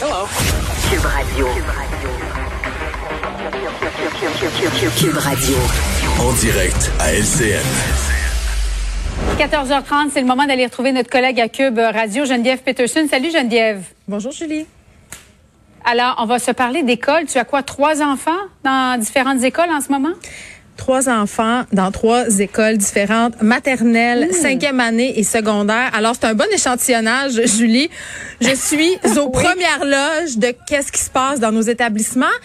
Cube Radio. Cube Radio. En direct à LCN. 14h30, c'est le moment d'aller retrouver notre collègue à Cube Radio, Geneviève Peterson. Salut Geneviève. Bonjour Julie. Alors, on va se parler d'école. Tu as quoi, trois enfants dans différentes écoles en ce moment? Trois enfants dans trois écoles différentes, maternelle, cinquième année et secondaire. Alors, c'est un bon échantillonnage, Julie. Je suis aux premières loges de qu'est-ce qui se passe dans nos établissements.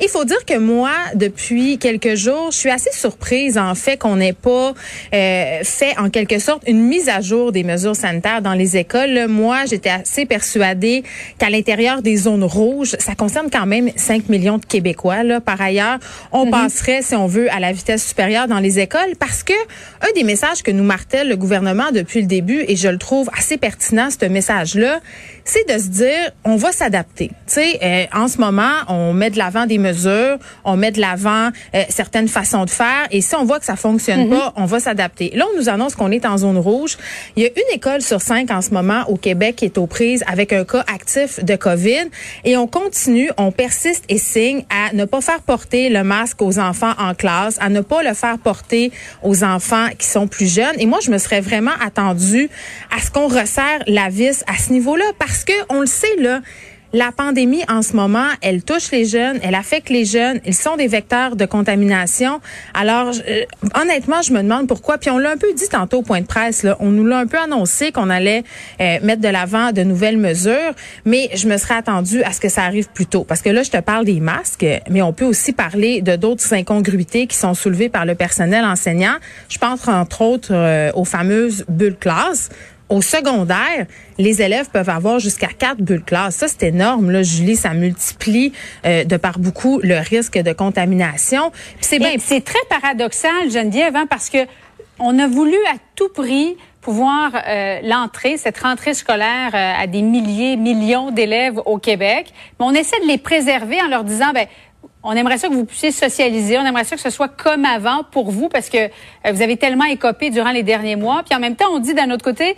Il faut dire que moi, depuis quelques jours, je suis assez surprise, en fait, qu'on n'ait pas euh, fait, en quelque sorte, une mise à jour des mesures sanitaires dans les écoles. moi, j'étais assez persuadée qu'à l'intérieur des zones rouges, ça concerne quand même 5 millions de Québécois. Là. Par ailleurs, on mm-hmm. passerait, si on veut, à la vitesse supérieure dans les écoles parce que un des messages que nous martèle le gouvernement depuis le début, et je le trouve assez pertinent, ce message-là, c'est de se dire, on va s'adapter. Tu sais, euh, en ce moment, on met de l'avant des mesures, on met de l'avant euh, certaines façons de faire, et si on voit que ça fonctionne mhm. pas, on va s'adapter. Là, on nous annonce qu'on est en zone rouge. Il y a une école sur cinq en ce moment au Québec qui est aux prises avec un cas actif de COVID, et on continue, on persiste et signe à ne pas faire porter le masque aux enfants en classe, à ne pas le faire porter aux enfants qui sont plus jeunes. Et moi, je me serais vraiment attendue à ce qu'on resserre la vis à ce niveau-là parce que on le sait là, la pandémie en ce moment, elle touche les jeunes, elle affecte les jeunes, ils sont des vecteurs de contamination. Alors, euh, honnêtement, je me demande pourquoi. Puis on l'a un peu dit tantôt au point de presse, là, on nous l'a un peu annoncé qu'on allait euh, mettre de l'avant de nouvelles mesures, mais je me serais attendue à ce que ça arrive plus tôt. Parce que là, je te parle des masques, mais on peut aussi parler de d'autres incongruités qui sont soulevées par le personnel enseignant. Je pense entre autres euh, aux fameuses bulles classes. Au secondaire, les élèves peuvent avoir jusqu'à quatre bulles classe. Ça, c'est énorme, là, Julie. Ça multiplie euh, de par beaucoup le risque de contamination. C'est bien. C'est très paradoxal, Geneviève, hein, parce que on a voulu à tout prix pouvoir euh, l'entrée, cette rentrée scolaire euh, à des milliers, millions d'élèves au Québec. Mais on essaie de les préserver en leur disant, ben on aimerait ça que vous puissiez socialiser. On aimerait ça que ce soit comme avant pour vous parce que vous avez tellement écopé durant les derniers mois. Puis en même temps, on dit d'un autre côté,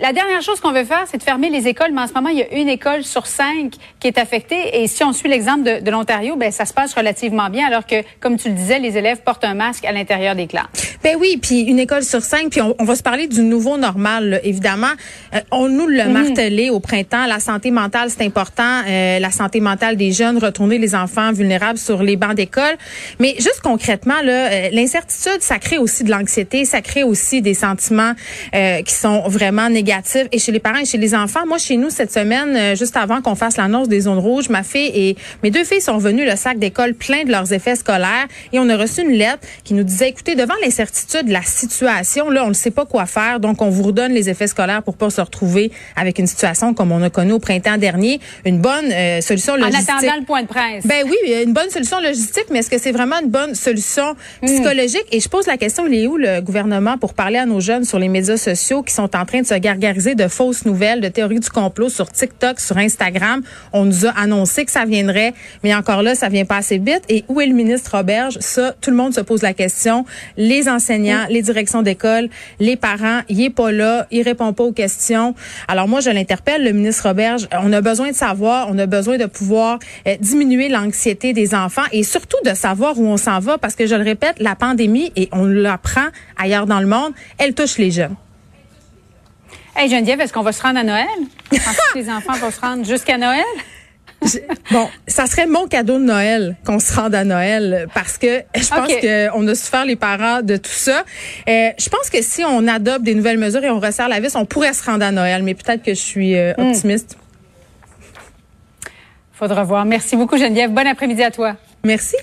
la dernière chose qu'on veut faire, c'est de fermer les écoles, mais en ce moment, il y a une école sur cinq qui est affectée. Et si on suit l'exemple de, l'Ontario, ben ça se passe relativement bien, alors que, comme tu le disais, les élèves portent un masque à l'intérieur des classes. Ben oui, puis une école sur cinq, puis on, va se parler du nouveau normal, évidemment. Euh, on nous le mhm. martelé au printemps. La santé mentale, c'est important. Euh, la santé mentale des jeunes, retourner les enfants vulnérables sur les bancs d'école. Mais juste concrètement, là, euh, l'incertitude, ça crée aussi de l'anxiété, ça crée aussi des sentiments qui sont vraiment négatifs et chez les parents et chez les enfants. Moi, chez nous, cette semaine, euh, juste avant qu'on fasse l'annonce des zones rouges, ma fille et mes deux filles sont venues le sac d'école plein de leurs effets scolaires et on a reçu une lettre qui nous disait, écoutez, devant l'incertitude de la situation, là, on ne sait pas quoi faire, donc on vous redonne les effets scolaires pour pas se retrouver avec une situation comme on a connu au printemps dernier. Une bonne euh, solution logistique. En attendant le point de presse. Ben oui, une bonne solution logistique, mais est-ce que c'est vraiment une bonne solution hmm. psychologique? Et je pose la question, il est où le gouvernement pour parler à nos jeunes sur les médias sociaux qui sont en train de se garder de fausses nouvelles, de théories du complot sur TikTok, sur Instagram? On nous a annoncé que ça viendrait, mais encore là, ça vient pas assez vite. Et où est le ministre Roberge? Ça, tout le monde se pose la question. Les enseignants, les directions d'école, les parents, il est pas là, il répond pas aux questions. Alors moi, je l'interpelle, le ministre Roberge. On a besoin de savoir, on a besoin de pouvoir euh, diminuer l'anxiété des enfants et surtout de savoir où on s'en va parce que je le répète, la pandémie, et on l'apprend ailleurs dans le monde, elle touche les jeunes. Hey Geneviève, est-ce qu'on va se rendre à Noël? que les enfants vont se rendre jusqu'à Noël? Bon, ça serait mon cadeau de Noël qu'on se rende à Noël parce que je pense qu'on a souffert les parents de tout ça. Euh, je pense que si on adopte des nouvelles mesures et on resserre la vis, on pourrait se rendre à Noël, mais peut-être que je suis euh, hmm. optimiste. Faudra voir. Merci beaucoup Geneviève. Bon après-midi à toi. Merci.